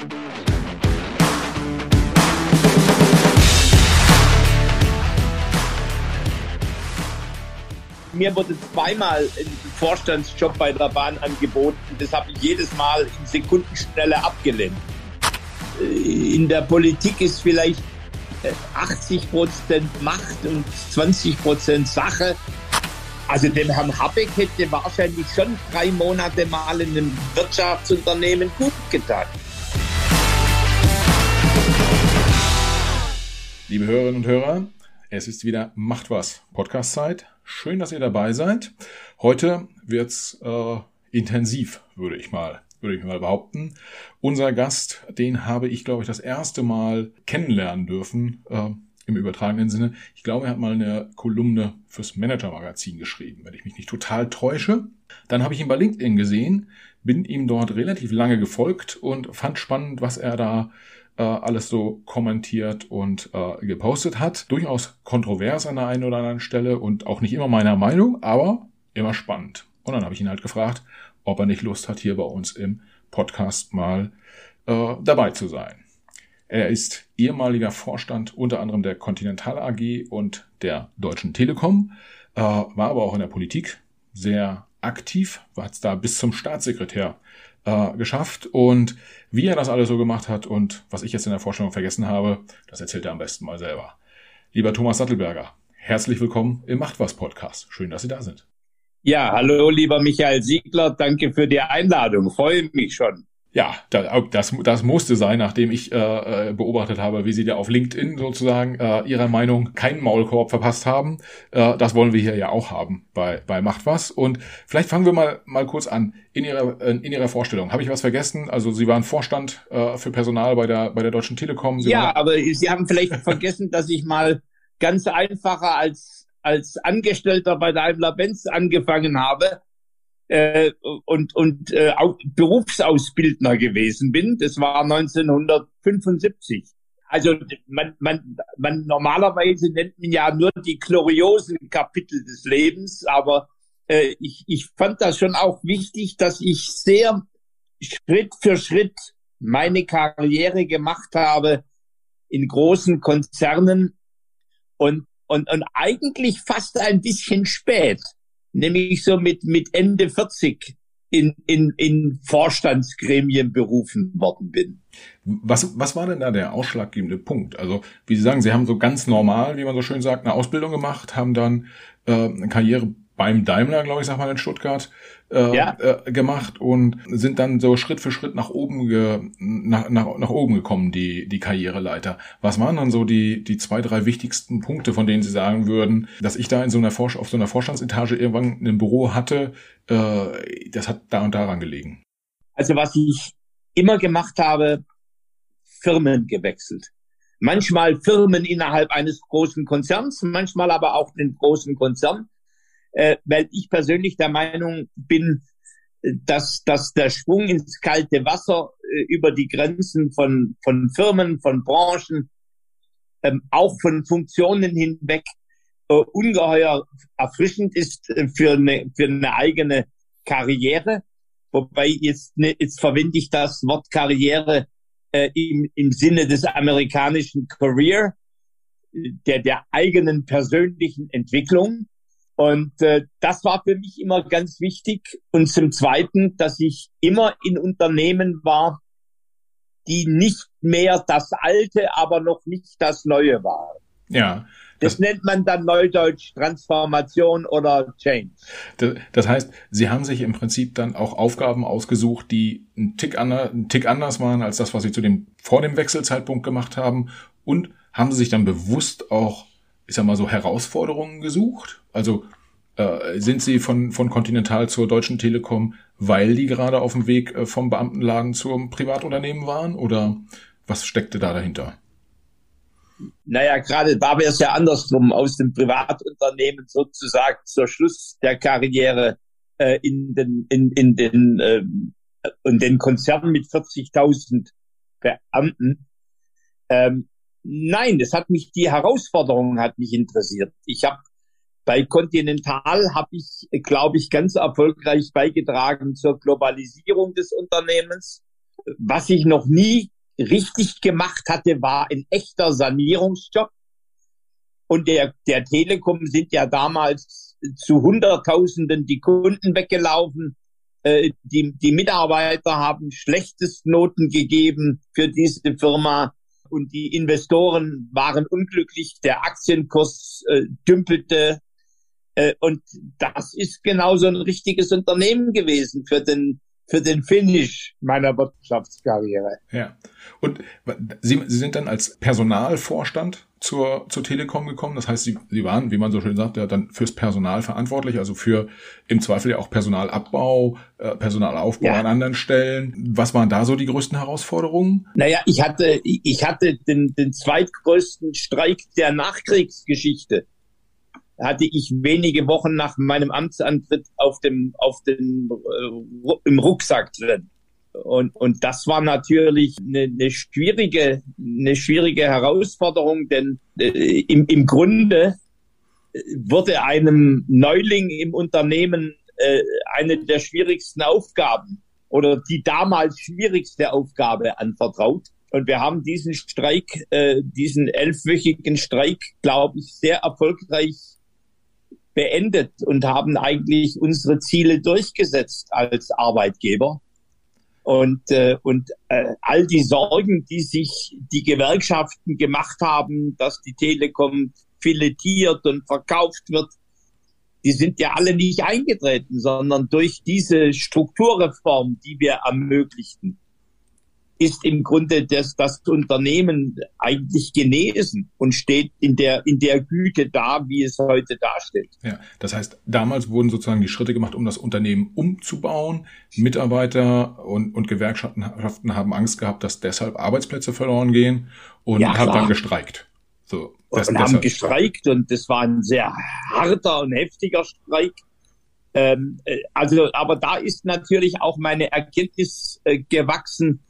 Mir wurde zweimal ein Vorstandsjob bei der Bahn angeboten. Das habe ich jedes Mal in Sekundenschnelle abgelehnt. Äh, in der Politik ist vielleicht 80 äh, Prozent Macht und 20 Prozent Sache. Also dem Herrn Habeck hätte wahrscheinlich schon drei Monate mal in einem Wirtschaftsunternehmen gut getan. Liebe Hörerinnen und Hörer, es ist wieder Macht was Podcast-Zeit. Schön, dass ihr dabei seid. Heute wird's äh, intensiv, würde ich mal würde ich mal behaupten. Unser Gast, den habe ich, glaube ich, das erste Mal kennenlernen dürfen, äh, im übertragenen Sinne. Ich glaube, er hat mal eine Kolumne fürs Manager-Magazin geschrieben, wenn ich mich nicht total täusche. Dann habe ich ihn bei LinkedIn gesehen, bin ihm dort relativ lange gefolgt und fand spannend, was er da äh, alles so kommentiert und äh, gepostet hat. Durchaus kontrovers an der einen oder anderen Stelle und auch nicht immer meiner Meinung, aber immer spannend. Und dann habe ich ihn halt gefragt, ob er nicht Lust hat, hier bei uns im Podcast mal äh, dabei zu sein. Er ist ehemaliger Vorstand unter anderem der Continental AG und der Deutschen Telekom, äh, war aber auch in der Politik sehr aktiv, es da bis zum Staatssekretär äh, geschafft und wie er das alles so gemacht hat und was ich jetzt in der Vorstellung vergessen habe, das erzählt er am besten mal selber. Lieber Thomas Sattelberger, herzlich willkommen im Macht was Podcast. Schön, dass Sie da sind. Ja, hallo lieber Michael Siegler, danke für die Einladung, freue mich schon. Ja, das, das musste sein, nachdem ich äh, äh, beobachtet habe, wie Sie da auf LinkedIn sozusagen äh, Ihrer Meinung keinen Maulkorb verpasst haben. Äh, das wollen wir hier ja auch haben bei, bei Macht was. Und vielleicht fangen wir mal, mal kurz an. In Ihrer, in Ihrer Vorstellung, habe ich was vergessen? Also Sie waren Vorstand äh, für Personal bei der, bei der Deutschen Telekom. Sie ja, aber Sie haben vielleicht vergessen, dass ich mal ganz einfacher als, als Angestellter bei Daimler-Benz angefangen habe äh, und, und äh, auch Berufsausbildner gewesen bin. Das war 1975. Also man, man, man normalerweise nennt man ja nur die gloriosen Kapitel des Lebens, aber äh, ich, ich fand das schon auch wichtig, dass ich sehr Schritt für Schritt meine Karriere gemacht habe in großen Konzernen und, und, und eigentlich fast ein bisschen spät nämlich so mit, mit Ende 40 in, in, in Vorstandsgremien berufen worden bin. Was, was war denn da der ausschlaggebende Punkt? Also, wie Sie sagen, Sie haben so ganz normal, wie man so schön sagt, eine Ausbildung gemacht, haben dann äh, eine Karriere beim Daimler, glaube ich, sag mal in Stuttgart, äh, ja. äh, gemacht und sind dann so Schritt für Schritt nach oben ge, nach, nach, nach oben gekommen, die, die Karriereleiter. Was waren dann so die, die zwei, drei wichtigsten Punkte, von denen Sie sagen würden, dass ich da in so einer Vor auf so einer Vorstandsetage irgendwann ein Büro hatte, äh, das hat da und daran gelegen? Also was ich immer gemacht habe, Firmen gewechselt. Manchmal Firmen innerhalb eines großen Konzerns, manchmal aber auch den großen Konzern äh, weil ich persönlich der Meinung bin, dass, dass der Schwung ins kalte Wasser äh, über die Grenzen von, von Firmen, von Branchen, ähm, auch von Funktionen hinweg äh, ungeheuer erfrischend ist äh, für, eine, für eine eigene Karriere. Wobei jetzt, ne, jetzt verwende ich das Wort Karriere äh, im, im Sinne des amerikanischen Career, äh, der, der eigenen persönlichen Entwicklung. Und äh, das war für mich immer ganz wichtig. Und zum Zweiten, dass ich immer in Unternehmen war, die nicht mehr das Alte, aber noch nicht das Neue waren. Ja. Das, das nennt man dann Neudeutsch Transformation oder Change. Das, heißt, Sie haben sich im Prinzip dann auch Aufgaben ausgesucht, die einen Tick, ander, einen Tick anders waren als das, was Sie zu dem vor dem Wechselzeitpunkt gemacht haben. Und haben Sie sich dann bewusst auch ich sag mal so, Herausforderungen gesucht? Also äh, sind Sie von, von Continental zur Deutschen Telekom, weil die gerade auf dem Weg äh, vom Beamtenladen zum Privatunternehmen waren? Oder was steckte da dahinter? Naja, gerade war es ja andersrum, aus dem Privatunternehmen sozusagen zur Schluss der Karriere äh, in den, in, in den, äh, in den Konzernen mit 40.000 Beamten. Ähm, Nein, das hat mich, die Herausforderung hat mich interessiert. Ich habe bei Continental habe ich, glaube ich, ganz erfolgreich beigetragen zur Globalisierung des Unternehmens. was ich noch nie richtig gemacht hatte, war ein echter Sanierungsjob. Und der, der Telekom sind ja damals zu Hunderttausenden die Kunden weggelaufen. Äh, die, die Mitarbeiter haben Schlechtestnoten gegeben für diese Firma und die Investoren waren unglücklich. Der Aktienkurs äh, dümpelte. Äh, und das ist genau so ein richtiges Unternehmen gewesen für den für den Finish meiner Wirtschaftskarriere. Ja. Und Sie, Sie sind dann als Personalvorstand zur, zur Telekom gekommen. Das heißt, Sie, Sie waren, wie man so schön sagt, ja dann fürs Personal verantwortlich, also für im Zweifel ja auch Personalabbau, äh, Personalaufbau ja. an anderen Stellen. Was waren da so die größten Herausforderungen? Naja, ich hatte, ich hatte den, den zweitgrößten Streik der Nachkriegsgeschichte hatte ich wenige Wochen nach meinem Amtsantritt auf dem, auf dem, äh, im Rucksack drin. Und, und das war natürlich eine, eine schwierige, eine schwierige Herausforderung, denn äh, im, im Grunde äh, wurde einem Neuling im Unternehmen äh, eine der schwierigsten Aufgaben oder die damals schwierigste Aufgabe anvertraut. Und wir haben diesen Streik, äh, diesen elfwöchigen Streik, glaube ich, sehr erfolgreich beendet und haben eigentlich unsere Ziele durchgesetzt als Arbeitgeber. Und, äh, und äh, all die Sorgen, die sich die Gewerkschaften gemacht haben, dass die Telekom filetiert und verkauft wird, die sind ja alle nicht eingetreten, sondern durch diese Strukturreform, die wir ermöglichten, ist im Grunde das, das Unternehmen eigentlich genesen und steht in der, in der Güte da, wie es heute dasteht. Ja, das heißt, damals wurden sozusagen die Schritte gemacht, um das Unternehmen umzubauen. Mitarbeiter und, und Gewerkschaften haben Angst gehabt, dass deshalb Arbeitsplätze verloren gehen und ja, haben dann gestreikt. So, das, und haben gestreikt und das war ein sehr harter und heftiger Streik. Ähm, äh, also, aber da ist natürlich auch meine Erkenntnis äh, gewachsen,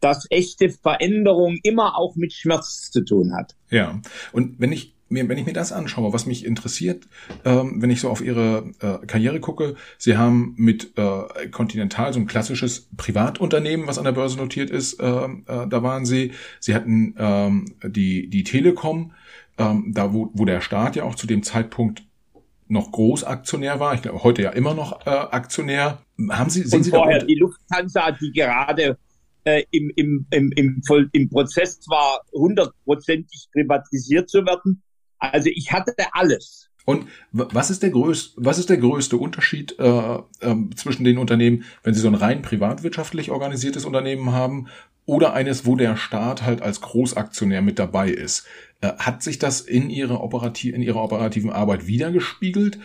dass echte Veränderung immer auch mit Schmerz zu tun hat. Ja, und wenn ich mir, wenn ich mir das anschaue, was mich interessiert, ähm, wenn ich so auf Ihre äh, Karriere gucke, Sie haben mit äh, Continental so ein klassisches Privatunternehmen, was an der Börse notiert ist, äh, äh, da waren Sie. Sie hatten ähm, die die Telekom, ähm, da wo, wo der Staat ja auch zu dem Zeitpunkt noch Großaktionär war, ich glaube heute ja immer noch äh, Aktionär. Haben Sie, sind Und Sie vorher da die Lufthansa, die gerade äh, im, im, im, im, im Prozess zwar hundertprozentig privatisiert zu werden. Also ich hatte alles. Und was ist der größte, was ist der größte Unterschied äh, äh, zwischen den Unternehmen, wenn Sie so ein rein privatwirtschaftlich organisiertes Unternehmen haben oder eines, wo der Staat halt als Großaktionär mit dabei ist? Äh, hat sich das in Ihrer, operativ, in Ihrer operativen Arbeit wiedergespiegelt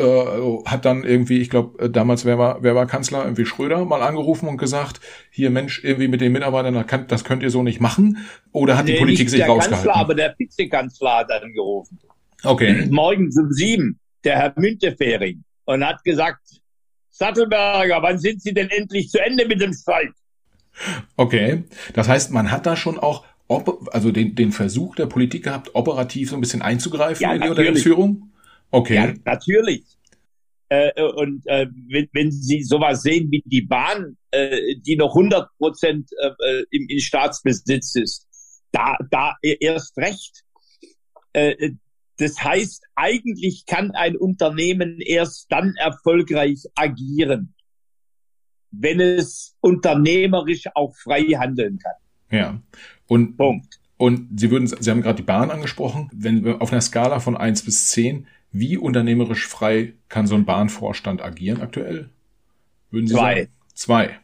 äh, hat dann irgendwie, ich glaube, äh, damals wer war, wer war Kanzler, irgendwie Schröder, mal angerufen und gesagt, hier Mensch, irgendwie mit den Mitarbeitern, das könnt ihr so nicht machen. Oder hat nee, die Politik sich der rausgehalten? Kanzler, aber der Vizekanzler hat angerufen. Okay. Morgens um sieben, der Herr Müntefering, und hat gesagt, Sattelberger, wann sind Sie denn endlich zu Ende mit dem Streit? Okay, das heißt, man hat da schon auch also den, den Versuch der Politik gehabt, operativ so ein bisschen einzugreifen ja, in die Unternehmensführung? Okay. Ja, natürlich. Äh, und äh, wenn, wenn Sie sowas sehen wie die Bahn, äh, die noch 100 Prozent äh, äh, im, in Staatsbesitz ist, da, da erst recht. Äh, das heißt, eigentlich kann ein Unternehmen erst dann erfolgreich agieren, wenn es unternehmerisch auch frei handeln kann. Ja. Und, Punkt. Und Sie würden, Sie haben gerade die Bahn angesprochen. Wenn wir auf einer Skala von eins bis zehn wie unternehmerisch frei kann so ein Bahnvorstand agieren aktuell? Würden Sie Zwei. Sagen? Zwei.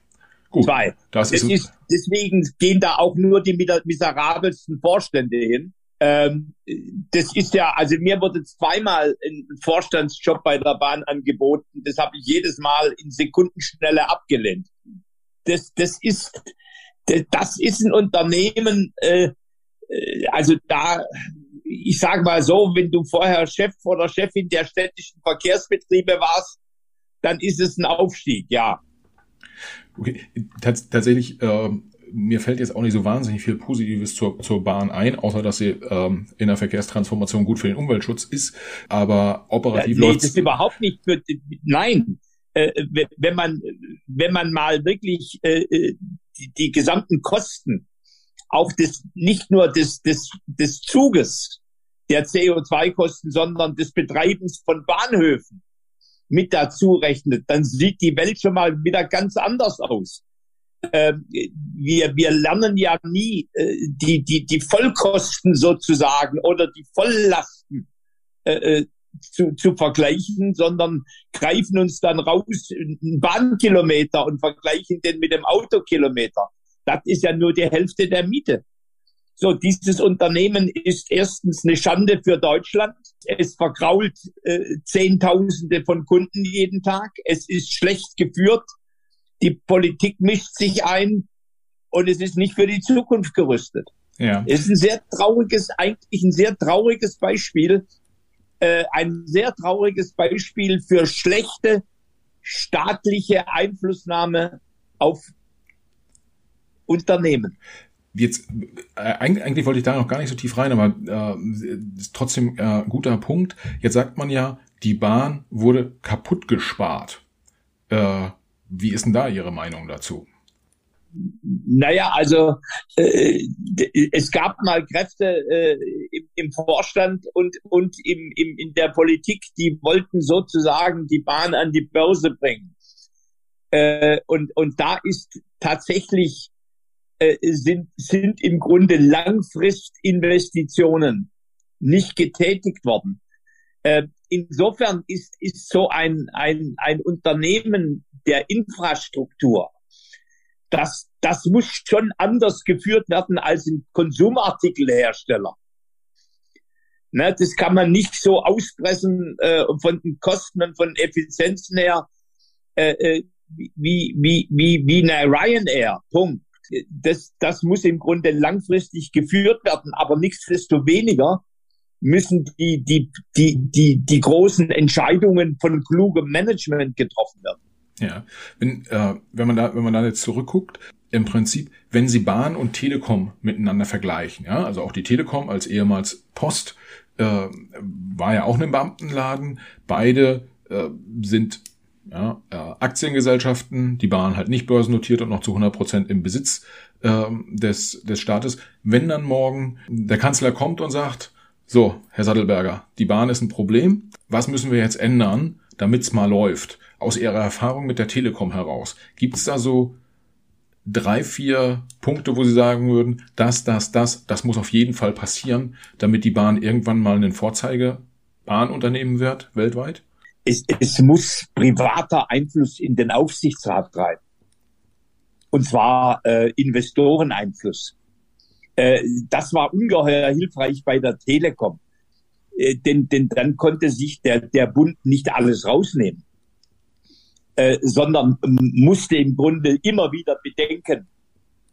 Gut. Zwei. Das ist, ist, deswegen gehen da auch nur die miserabelsten Vorstände hin. Ähm, das ist ja, also mir wurde zweimal ein Vorstandsjob bei der Bahn angeboten. Das habe ich jedes Mal in Sekundenschnelle abgelehnt. Das, das ist, das ist ein Unternehmen, äh, äh also da ich sage mal so, wenn du vorher Chef oder Chefin der städtischen Verkehrsbetriebe warst, dann ist es ein Aufstieg, ja. Okay, Tats tatsächlich, äh, mir fällt jetzt auch nicht so wahnsinnig viel Positives zur, zur Bahn ein, außer dass sie ähm, in der Verkehrstransformation gut für den Umweltschutz ist, aber operativ ja, nee, läuft. das ist überhaupt nicht für, nein, äh, wenn man, wenn man mal wirklich äh, äh, die, die gesamten Kosten, auch des, nicht nur des, des, des Zuges, der CO2-Kosten, sondern des Betreibens von Bahnhöfen mit dazu rechnet, dann sieht die Welt schon mal wieder ganz anders aus. Äh, wir, wir lernen ja nie äh, die, die, die Vollkosten sozusagen oder die Volllasten äh, äh zu, zu vergleichen, sondern greifen uns dann raus einen Bahnkilometer und vergleichen den mit dem Autokilometer. Das ist ja nur die Hälfte der Miete. So, dieses Unternehmen ist erstens eine Schande für Deutschland. Es vergrault äh, Zehntausende von Kunden jeden Tag. Es ist schlecht geführt. Die Politik mischt sich ein und es ist nicht für die Zukunft gerüstet. Ja. Es ist ein sehr trauriges, eigentlich ein sehr trauriges Beispiel, äh, ein sehr trauriges Beispiel für schlechte staatliche Einflussnahme auf Unternehmen jetzt äh, eigentlich, wollte ich da noch gar nicht so tief rein, aber äh, ist trotzdem äh, guter Punkt. Jetzt sagt man ja, die Bahn wurde kaputt gespart. Äh, wie ist denn da Ihre Meinung dazu? Naja, also äh, es gab mal Kräfte äh, im, im Vorstand und, und im, im, in der Politik, die wollten sozusagen die Bahn an die Börse bringen. Äh, und, und da ist tatsächlich äh, sind, sind im Grunde Langfristinvestitionen nicht getätigt worden. Äh, insofern ist, ist so ein, ein, ein Unternehmen der Infrastruktur, das, das muss schon anders geführt werden als ein Konsumartikelhersteller. Ne, das kann man nicht so auspressen äh, von den Kosten und von Effizienzen her äh, äh wie, wie, wie, wie eine Ryanair. Punkt das, das muss im Grunde langfristig geführt werden, aber nichtsdestoweniger müssen die, die, die, die, die großen Entscheidungen von klugem Management getroffen werden. Ja, wenn, äh, wenn man da, wenn man da jetzt zurückguckt, im Prinzip, wenn Sie Bahn und Telekom miteinander vergleichen, ja, also auch die Telekom als ehemals Post äh, war ja auch ein Beamtenladen, beide äh, sind ja, äh, Aktiengesellschaften, die Bahn halt nicht börsennotiert und noch zu 100 Prozent im Besitz äh, des, des Staates. Wenn dann morgen der Kanzler kommt und sagt, so, Herr Sattelberger, die Bahn ist ein Problem, was müssen wir jetzt ändern, damit's mal läuft? Aus Ihrer Erfahrung mit der Telekom heraus, gibt's da so drei, vier Punkte, wo Sie sagen würden, das, das, das, das muss auf jeden Fall passieren, damit die Bahn irgendwann mal ein Vorzeigebahnunternehmen wird, weltweit? Es, es muss privater Einfluss in den Aufsichtsrat rein. Und zwar äh, Investoreneinfluss. Äh, das war ungeheuer hilfreich bei der Telekom. Äh, denn, denn dann konnte sich der, der Bund nicht alles rausnehmen, äh, sondern musste im Grunde immer wieder bedenken,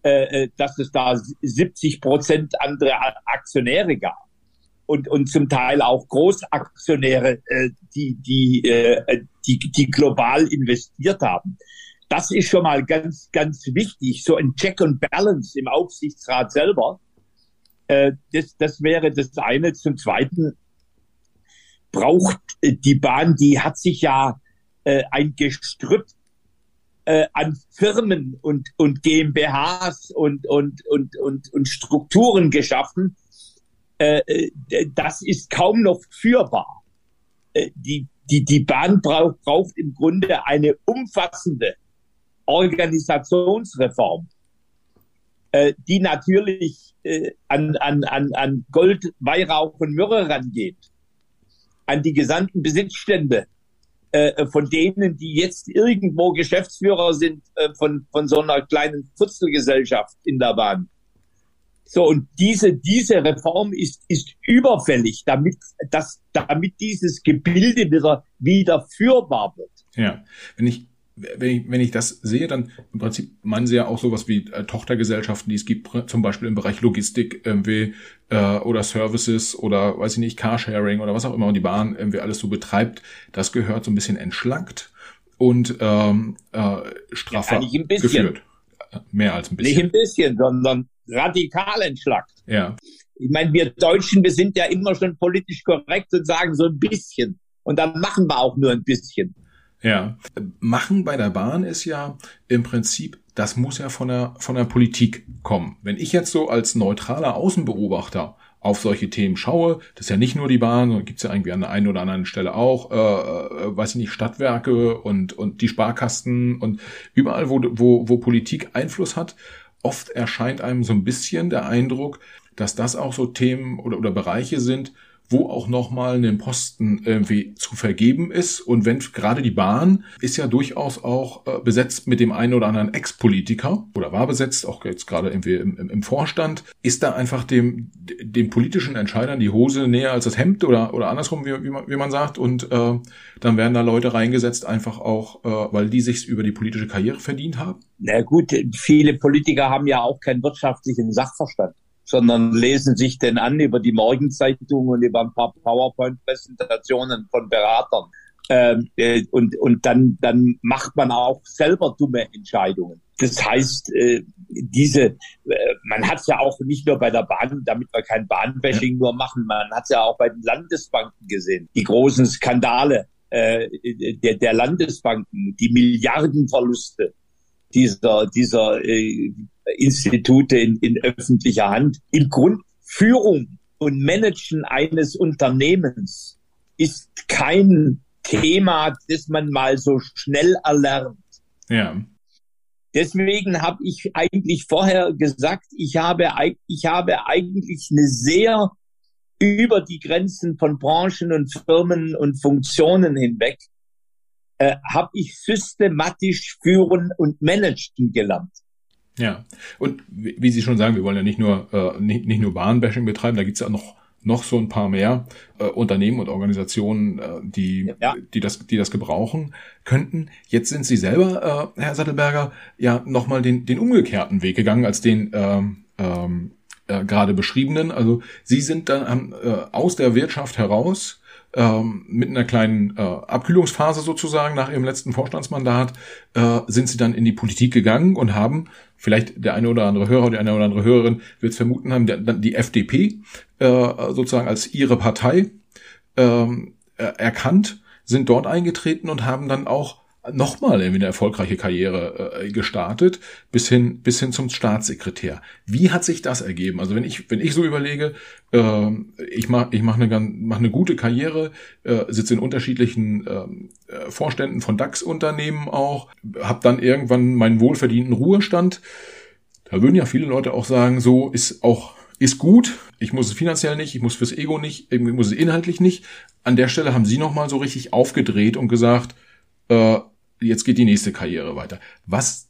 äh, äh dass es da 70 Prozent andere Aktionäre gab und, und zum Teil auch Großaktionäre, äh, die, die, äh, die, die global investiert haben. Das ist schon mal ganz, ganz wichtig. So ein Check and Balance im Aufsichtsrat selber. Äh, das, das wäre das eine. Zum Zweiten braucht äh, die Bahn, die hat sich ja äh, ein Gestrüpp äh, an Firmen und, und GmbHs und, und, und, und, und Strukturen geschaffen, das ist kaum noch führbar. Äh, die, die, die Bahn braucht, braucht im Grunde eine umfassende Organisationsreform, äh, die natürlich äh, an, an, an, an Gold, Weihrauch und Myrrhe rangeht, an die gesamten Besitzstände äh, von denen, die jetzt irgendwo Geschäftsführer sind äh, von, von so einer kleinen Futzelgesellschaft in der Bahn. So, und diese, diese Reform ist, ist überfällig, damit, dass, damit dieses Gebilde wieder, wieder führbar wird. Ja, wenn ich, wenn ich, wenn ich das sehe, dann im Prinzip meinen Sie ja auch sowas wie äh, Tochtergesellschaften, die es gibt, zum Beispiel im Bereich Logistik irgendwie, äh, oder Services oder weiß ich nicht, Carsharing oder was auch immer und die Bahn irgendwie alles so betreibt, das gehört so ein bisschen entschlankt und ähm, äh, straffer ja, geführt. Mehr als ein bisschen. Nicht ein bisschen, sondern radikal entschlackt. Ja. Ich meine, wir Deutschen, wir sind ja immer schon politisch korrekt und sagen so ein bisschen. Und dann machen wir auch nur ein bisschen. Ja. Machen bei der Bahn ist ja im Prinzip, das muss ja von der, von der Politik kommen. Wenn ich jetzt so als neutraler Außenbeobachter auf solche Themen schaue, das ist ja nicht nur die Bahn, sondern gibt es ja irgendwie an der einen oder anderen Stelle auch, äh, äh, weiß ich nicht, Stadtwerke und, und die Sparkasten und überall, wo, wo, wo Politik Einfluss hat, oft erscheint einem so ein bisschen der Eindruck, dass das auch so Themen oder, oder Bereiche sind, wo auch nochmal ein Posten irgendwie zu vergeben ist. Und wenn gerade die Bahn ist ja durchaus auch äh, besetzt mit dem einen oder anderen Ex-Politiker oder war besetzt, auch jetzt gerade irgendwie im, im, Vorstand, ist da einfach dem, dem politischen Entscheidern die Hose näher als das Hemd oder, oder andersrum, wie, wie, man, wie man sagt. Und äh, dann werden da Leute reingesetzt, einfach auch, äh, weil die sich über die politische Karriere verdient haben. Na gut, viele Politiker haben ja auch keinen wirtschaftlichen Sachverstand sondern lesen sich den an über die Morgenzeitung und über ein paar PowerPoint-Präsentationen von Beratern. Ähm, äh, und, und dann, dann macht man auch selber dumme Entscheidungen. Das heißt, äh, diese, äh, man hat es ja auch nicht nur bei der Bahn, damit wir kein Bahnbashing nur machen, man hat es ja auch bei den Landesbanken gesehen. Die großen Skandale äh, der, der Landesbanken, die Milliardenverluste dieser, dieser äh, Institute in, in öffentlicher Hand. Im Grund Führung und Managen eines Unternehmens ist kein Thema, das man mal so schnell erlernt. Ja. Deswegen habe ich eigentlich vorher gesagt, ich habe, ich habe eigentlich eine sehr über die Grenzen von Branchen und Firmen und Funktionen hinweg, äh, habe ich systematisch führen und managen gelernt. Ja, und wie Sie schon sagen, wir wollen ja nicht nur äh, nicht, nicht nur Bahnbashing betreiben, da gibt's ja noch noch so ein paar mehr äh, Unternehmen und Organisationen, äh, die ja. die das die das gebrauchen könnten. Jetzt sind Sie selber, äh, Herr Sattelberger, ja nochmal den den umgekehrten Weg gegangen als den ähm, ähm, äh, gerade beschriebenen. Also Sie sind dann äh, aus der Wirtschaft heraus ähm, mit einer kleinen äh, Abkühlungsphase sozusagen nach ihrem letzten Vorstandsmandat äh, sind sie dann in die Politik gegangen und haben, vielleicht der eine oder andere Hörer, die eine oder andere Hörerin wird es vermuten haben, dann die FDP äh, sozusagen als ihre Partei ähm, äh, erkannt, sind dort eingetreten und haben dann auch nochmal irgendwie eine erfolgreiche Karriere äh, gestartet, bis hin, bis hin zum Staatssekretär. Wie hat sich das ergeben? Also wenn ich, wenn ich so überlege, äh, ich mache ich mach eine, mach eine gute Karriere, äh, sitze in unterschiedlichen ähm, äh, Vorständen von DAX-Unternehmen auch, habe dann irgendwann meinen wohlverdienten Ruhestand. Da würden ja viele Leute auch sagen, so ist auch ist gut. Ich muss es finanziell nicht, ich muss fürs Ego nicht, ich muss es inhaltlich nicht. An der Stelle haben Sie nochmal so richtig aufgedreht und gesagt, äh, jetzt geht die nächste Karriere weiter. Was,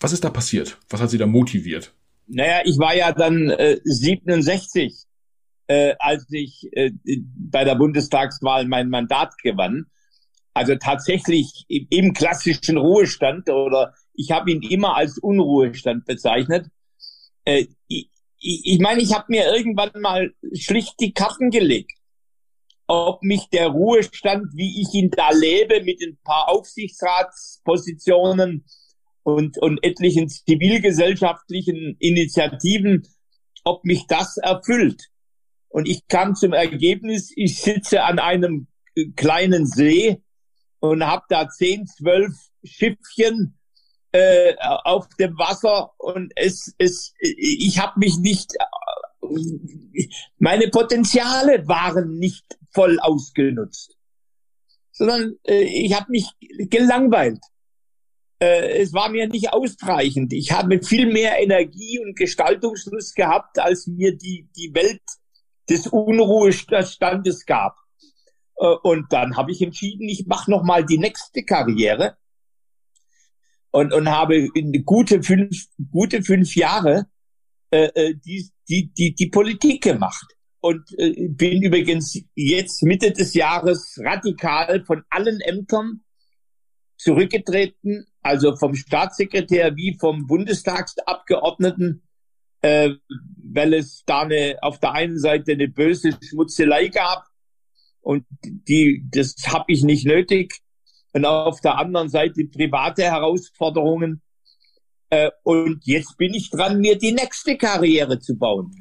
was ist da passiert? Was hat Sie da motiviert? Naja, ich war ja dann äh, 67, äh, als ich äh, bei der Bundestagswahl mein Mandat gewann. Also tatsächlich im, im klassischen Ruhestand oder ich habe ihn immer als Unruhestand bezeichnet. Äh, ich, ich meine, ich habe mir irgendwann mal schlicht die Karten gelegt ob mich der Ruhestand, wie ich ihn da lebe, mit ein paar Aufsichtsratspositionen und, und etlichen zivilgesellschaftlichen Initiativen, ob mich das erfüllt. Und ich kam zum Ergebnis, ich sitze an einem kleinen See und habe da zehn, zwölf Schiffchen äh, auf dem Wasser und es, es, ich habe mich nicht, meine Potenziale waren nicht voll ausgenutzt, sondern äh, ich habe mich gelangweilt. Äh, es war mir nicht ausreichend. Ich habe viel mehr Energie und Gestaltungslust gehabt, als mir die, die Welt des Unruhestandes gab. Äh, und dann habe ich entschieden, ich mache noch mal die nächste Karriere und, und habe in gute fünf, gute fünf Jahre äh, äh die, die, die, die Politik gemacht und äh, bin übrigens jetzt Mitte des Jahres radikal von allen Ämtern zurückgetreten, also vom Staatssekretär wie vom Bundestagsabgeordneten, äh, weil es da eine, auf der einen Seite eine böse Schmutzelei gab und die, das habe ich nicht nötig. Und auf der anderen Seite private Herausforderungen, und jetzt bin ich dran, mir die nächste Karriere zu bauen.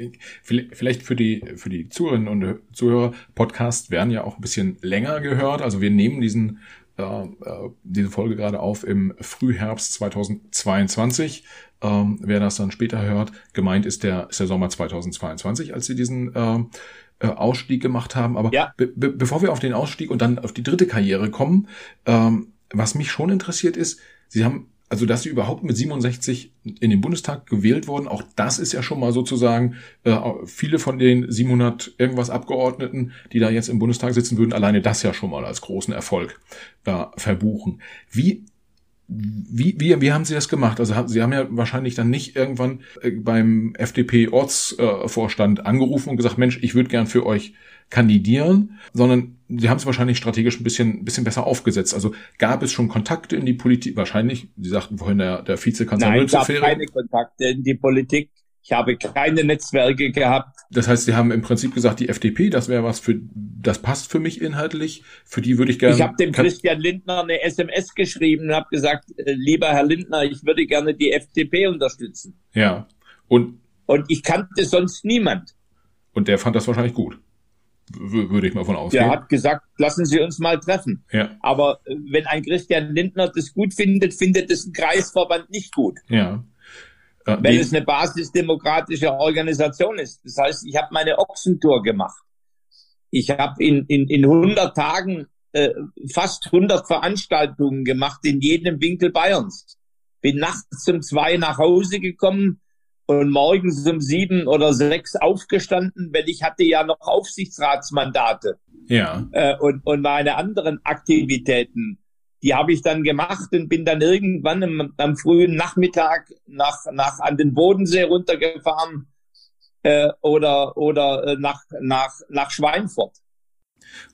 Vielleicht für die, für die Zuhörerinnen und Zuhörer, Podcasts werden ja auch ein bisschen länger gehört. Also wir nehmen diesen, äh, äh, äh, diese Folge gerade auf im Frühherbst 2022. Ähm, wer das dann später hört, gemeint ist der, ist der Sommer 2022, als sie diesen äh, äh, Ausstieg gemacht haben. Aber ja. be be bevor wir auf den Ausstieg und dann auf die dritte Karriere kommen, ähm, was mich schon interessiert ist, Sie haben also dass sie überhaupt mit 67 in den Bundestag gewählt wurden, auch das ist ja schon mal sozusagen, äh, viele von den 700 irgendwas Abgeordneten, die da jetzt im Bundestag sitzen würden, alleine das ja schon mal als großen Erfolg äh, verbuchen. Wie wie, wie, wie haben Sie das gemacht? Also Sie haben ja wahrscheinlich dann nicht irgendwann äh, beim FDP-Ortsvorstand äh, angerufen und gesagt, Mensch, ich würde gern für euch kandidieren, sondern Sie haben es wahrscheinlich strategisch ein bisschen, bisschen besser aufgesetzt. Also gab es schon Kontakte in die Politik? Wahrscheinlich, Sie sagten vorhin, der, der Vizekanzler Nein, es gab keine Kontakte in die Politik. Ich habe keine Netzwerke gehabt. Das heißt, Sie haben im Prinzip gesagt, die FDP, das wäre was für, das passt für mich inhaltlich. Für die würde ich gerne. Ich habe dem Christian Lindner eine SMS geschrieben und habe gesagt, äh, lieber Herr Lindner, ich würde gerne die FDP unterstützen. Ja. Und und ich kannte sonst niemand. Und der fand das wahrscheinlich gut würde ich mal von ausgehen. Der hat gesagt, lassen Sie uns mal treffen. Ja. Aber äh, wenn ein Christian Lindner das gut findet, findet es ein Kreisverband nicht gut. Ja. Äh, wenn es eine basisdemokratische Organisation ist. Das heißt, ich habe meine Ochsentour gemacht. Ich habe in, in, in 100 Tagen äh, fast 100 Veranstaltungen gemacht in jedem Winkel Bayerns. Bin nachts um zwei nach Hause gekommen, und morgens um sieben oder sechs aufgestanden, weil ich hatte ja noch Aufsichtsratsmandate. Ja. Äh, und, und meine anderen Aktivitäten, die habe ich dann gemacht und bin dann irgendwann am, am frühen Nachmittag nach, nach an den Bodensee runtergefahren äh, oder, oder äh, nach, nach, nach Schweinfurt.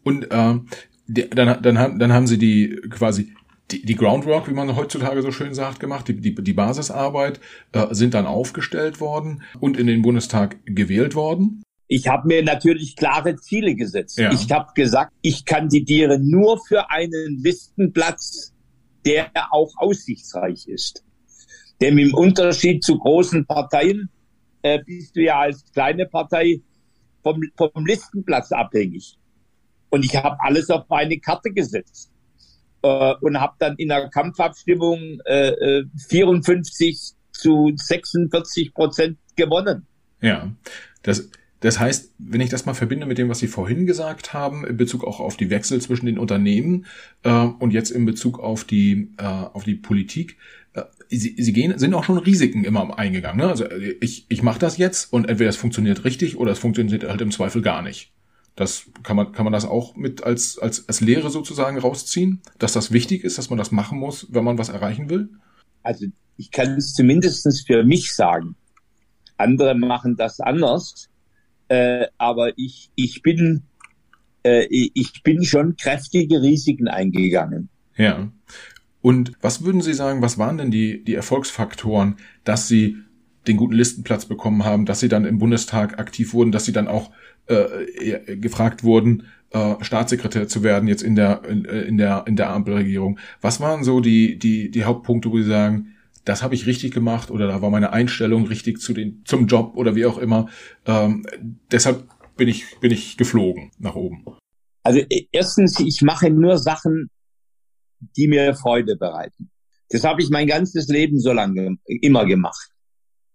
Und äh, die, dann, dann, dann haben Sie die quasi die, die Groundwork, wie man heutzutage so schön sagt, gemacht, die, die, die Basisarbeit, äh, sind dann aufgestellt worden und in den Bundestag gewählt worden. Ich habe mir natürlich klare Ziele gesetzt. Ja. Ich habe gesagt, ich kandidiere nur für einen Listenplatz, der auch aussichtsreich ist. Denn im Unterschied zu großen Parteien äh, bist du ja als kleine Partei vom, vom Listenplatz abhängig. Und ich habe alles auf meine Karte gesetzt äh, und habe dann in der Kampfabstimmung äh, 54 äh, zu 46 Prozent gewonnen. Ja, das, das heißt, wenn ich das mal verbinde mit dem, was Sie vorhin gesagt haben, in Bezug auch auf die Wechsel zwischen den Unternehmen äh, und jetzt in Bezug auf die, äh, auf die Politik, äh, Sie, Sie gehen, sind auch schon Risiken immer eingegangen. Ne? Also ich, ich mache das jetzt und entweder es funktioniert richtig oder es funktioniert halt im Zweifel gar nicht. Das kann man, kann man das auch mit als, als, als Lehre sozusagen rausziehen, dass das wichtig ist, dass man das machen muss, wenn man was erreichen will? Also ich kann es zumindestens für mich sagen. Andere machen das anders, äh, aber ich, ich bin äh, ich bin schon kräftige Risiken eingegangen. Ja. Und was würden Sie sagen, was waren denn die, die Erfolgsfaktoren, dass Sie den guten Listenplatz bekommen haben, dass Sie dann im Bundestag aktiv wurden, dass Sie dann auch äh, gefragt wurden, äh, Staatssekretär zu werden jetzt in der in, äh, in der in der Ampelregierung. Was waren so die die die Hauptpunkte, wo Sie sagen, das habe ich richtig gemacht oder da war meine Einstellung richtig zu den zum Job oder wie auch immer. Ähm, deshalb bin ich bin ich geflogen nach oben. Also e, erstens, ich mache nur Sachen, die mir Freude bereiten. Das habe ich mein ganzes Leben so lange immer gemacht.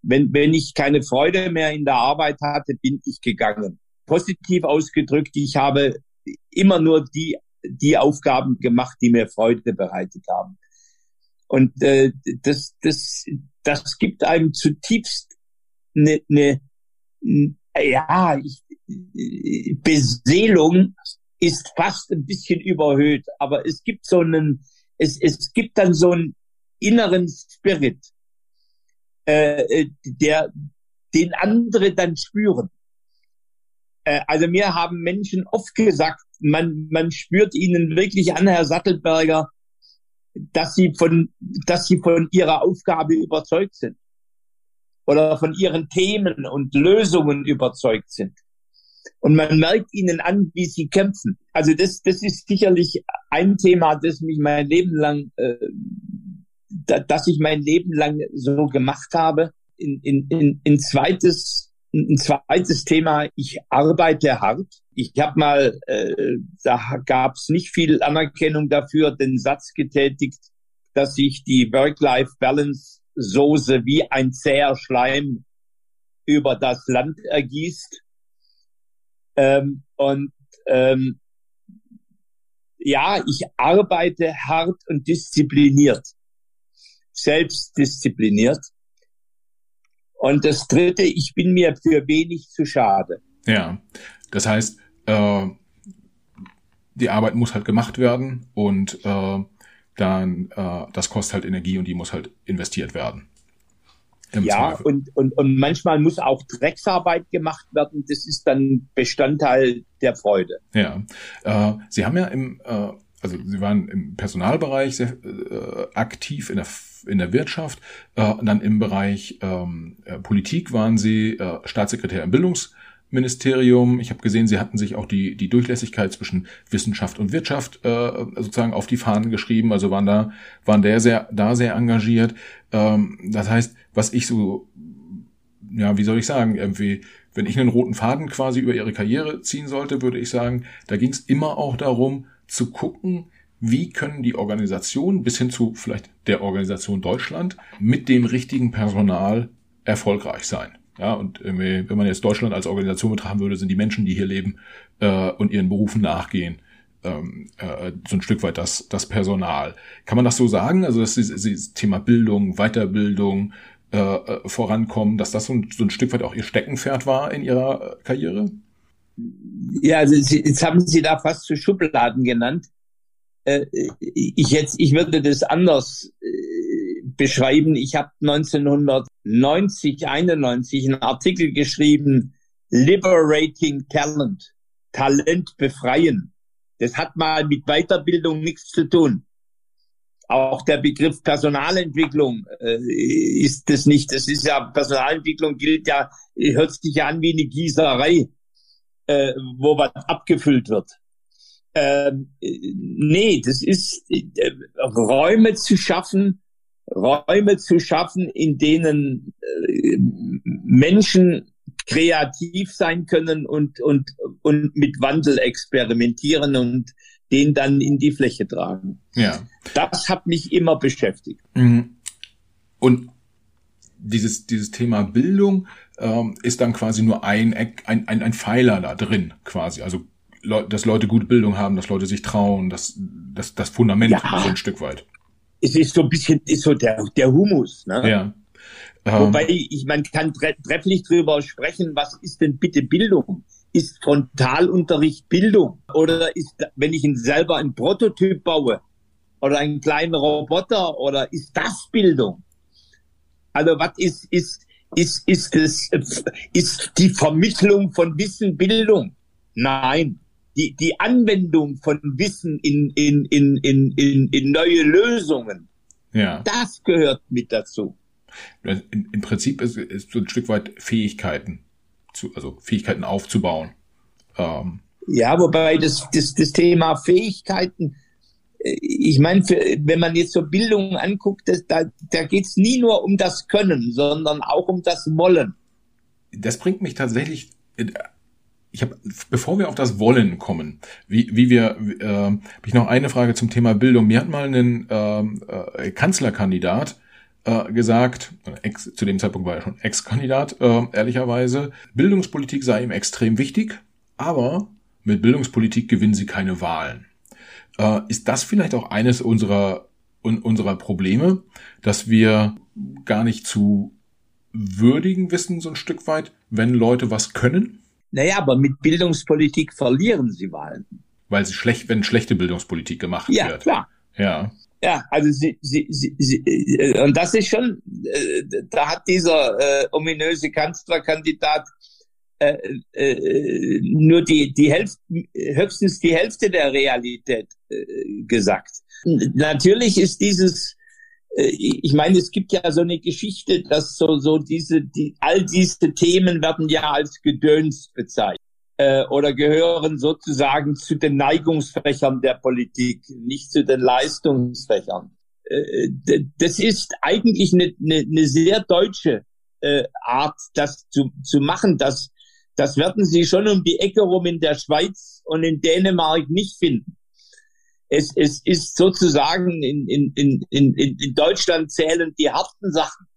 Wenn, wenn ich keine Freude mehr in der Arbeit hatte, bin ich gegangen positiv ausgedrückt, ich habe immer nur die, die Aufgaben gemacht, die mir Freude bereitet haben. Und äh, das, das, das gibt einem zutiefst eine, eine ja, ich, Beseelung ist fast ein bisschen überhöht, aber es gibt so einen, es, es gibt dann so einen inneren Spirit, äh, der, den andere dann spüren. Äh, also mir haben Menschen oft gesagt, man, man spürt ihnen wirklich an, Herr Sattelberger, dass sie von, dass sie von ihrer Aufgabe überzeugt sind oder von ihren Themen und Lösungen überzeugt sind. Und man merkt ihnen an, wie sie kämpfen. Also das, das ist sicherlich ein Thema, das mich mein Leben lang, äh, da, dass ich mein Leben lang so gemacht habe. In, in, in, in zweites ein zweites Thema, ich arbeite hart. Ich habe mal, äh, da gab es nicht viel Anerkennung dafür, den Satz getätigt, dass sich die Work-Life-Balance-Soße wie ein zäher Schleim über das Land ergießt. Ähm, und ähm, ja, ich arbeite hart und diszipliniert, selbstdiszipliniert. Und das Dritte, ich bin mir für wenig zu schade. Ja, das heißt, äh, die Arbeit muss halt gemacht werden und äh, dann äh, das kostet halt Energie und die muss halt investiert werden. Ja, und, und, und manchmal muss auch Drecksarbeit gemacht werden. Das ist dann Bestandteil der Freude. Ja, äh, Sie haben ja im, äh, also Sie waren im Personalbereich sehr äh, aktiv in der in der Wirtschaft, äh, dann im Bereich ähm, äh, Politik waren Sie äh, Staatssekretär im Bildungs Ministerium. Ich habe gesehen, Sie hatten sich auch die, die Durchlässigkeit zwischen Wissenschaft und Wirtschaft äh, sozusagen auf die Fahnen geschrieben. Also waren da, waren der sehr, da sehr engagiert. Ähm, das heißt, was ich so, ja, wie soll ich sagen, irgendwie, wenn ich einen roten Faden quasi über Ihre Karriere ziehen sollte, würde ich sagen, da ging es immer auch darum, zu gucken, wie können die Organisationen bis hin zu vielleicht der Organisation Deutschland mit dem richtigen Personal erfolgreich sein. Ja, und wenn man jetzt Deutschland als Organisation betrachten würde, sind die Menschen, die hier leben äh, und ihren Berufen nachgehen, ähm, äh, so ein Stück weit das, das Personal. Kann man das so sagen? Also, dass dieses Thema Bildung, Weiterbildung äh, äh, vorankommen, dass das so ein, so ein Stück weit auch Ihr Steckenpferd war in Ihrer Karriere? Ja, also Sie, jetzt haben Sie da fast zu Schubladen genannt. Äh, ich jetzt, ich würde das anders äh, beschreiben. Ich habe 1900 90, 91 einen Artikel geschrieben, Liberating Talent, Talent befreien. Das hat mal mit Weiterbildung nichts zu tun. Auch der Begriff Personalentwicklung äh, ist das nicht. Das ist ja, Personalentwicklung gilt ja, hört sich ja an wie eine Gießerei, äh, wo was abgefüllt wird. Ähm, nee, das ist äh, Räume zu schaffen, Räume zu schaffen, in denen äh, Menschen kreativ sein können und, und, und mit Wandel experimentieren und den dann in die Fläche tragen. Ja. Das hat mich immer beschäftigt. Mhm. Und dieses, dieses Thema Bildung ähm, ist dann quasi nur ein, ein, ein, ein Pfeiler da drin, quasi. Also, dass Leute gute Bildung haben, dass Leute sich trauen, das, das, das Fundament ja. so ein Stück weit es ist so ein bisschen, ist so der, der Humus. Ne? Ja. Wobei ich, man kann trefflich drüber sprechen, was ist denn bitte Bildung? Ist Frontalunterricht Bildung? Oder ist, wenn ich selber einen Prototyp baue oder einen kleinen Roboter oder ist das Bildung? Also was ist, ist, ist, ist es, ist die Vermittlung von Wissen Bildung? Nein die, die Anwendung von Wissen in, in, in, in, in, in neue Lösungen, ja. das gehört mit dazu. In, Im Prinzip ist, ist so ein Stück weit Fähigkeiten, zu, also Fähigkeiten aufzubauen. Ähm. Ja, wobei das, das, das Thema Fähigkeiten, äh, ich meine, wenn man jetzt so Bildung anguckt, das, da, da geht's nie nur um das Können, sondern auch um das Wollen. Das bringt mich tatsächlich ich habe, bevor wir auf das Wollen kommen, wie, wie wir, äh, habe ich noch eine Frage zum Thema Bildung. Mir hat mal ein ähm, äh, Kanzlerkandidat äh, gesagt, ex, zu dem Zeitpunkt war er schon Ex-Kandidat, äh, ehrlicherweise, Bildungspolitik sei ihm extrem wichtig, aber mit Bildungspolitik gewinnen sie keine Wahlen. Äh, ist das vielleicht auch eines unserer, un, unserer Probleme, dass wir gar nicht zu würdigen wissen, so ein Stück weit, wenn Leute was können? Naja, aber mit Bildungspolitik verlieren sie Wahlen. Weil sie schlecht, wenn schlechte Bildungspolitik gemacht ja, wird. Ja, klar. Ja. Ja, also sie, sie, sie, sie äh, und das ist schon, äh, da hat dieser äh, ominöse Kanzlerkandidat äh, äh, nur die, die Hälfte, höchstens die Hälfte der Realität äh, gesagt. Natürlich ist dieses äh, ich meine, es gibt ja so eine Geschichte, dass so, so diese, die, all diese Themen werden ja als Gedöns bezeichnet äh, oder gehören sozusagen zu den Neigungsfächern der Politik, nicht zu den Leistungsfächern. Das ist eigentlich eine, eine, eine sehr deutsche Art, das zu, zu machen. Das, das werden Sie schon um die Ecke rum in der Schweiz und in Dänemark nicht finden. Es, es ist sozusagen in, in, in, in, in Deutschland zählen die harten Sachen.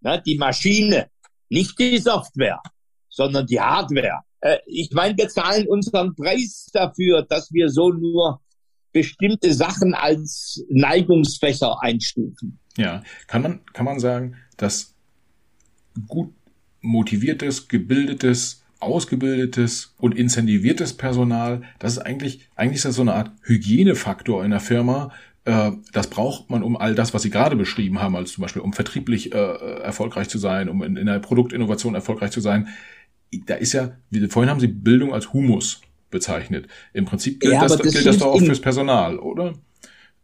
Ne, die Maschine, nicht die Software, sondern die Hardware. Äh, ich meine, wir zahlen unseren Preis dafür, dass wir so nur bestimmte Sachen als Neigungsfächer einstufen. Ja, kann man, kann man sagen, dass gut motiviertes, gebildetes, ausgebildetes und incentiviertes Personal, das ist eigentlich, eigentlich ist das so eine Art Hygienefaktor in der Firma. Äh, das braucht man, um all das, was Sie gerade beschrieben haben, also zum Beispiel um vertrieblich äh, erfolgreich zu sein, um in, in der Produktinnovation erfolgreich zu sein. Da ist ja, wie, vorhin haben Sie Bildung als Humus bezeichnet. Im Prinzip gilt, ja, das, das, gilt das doch auch fürs Personal, oder?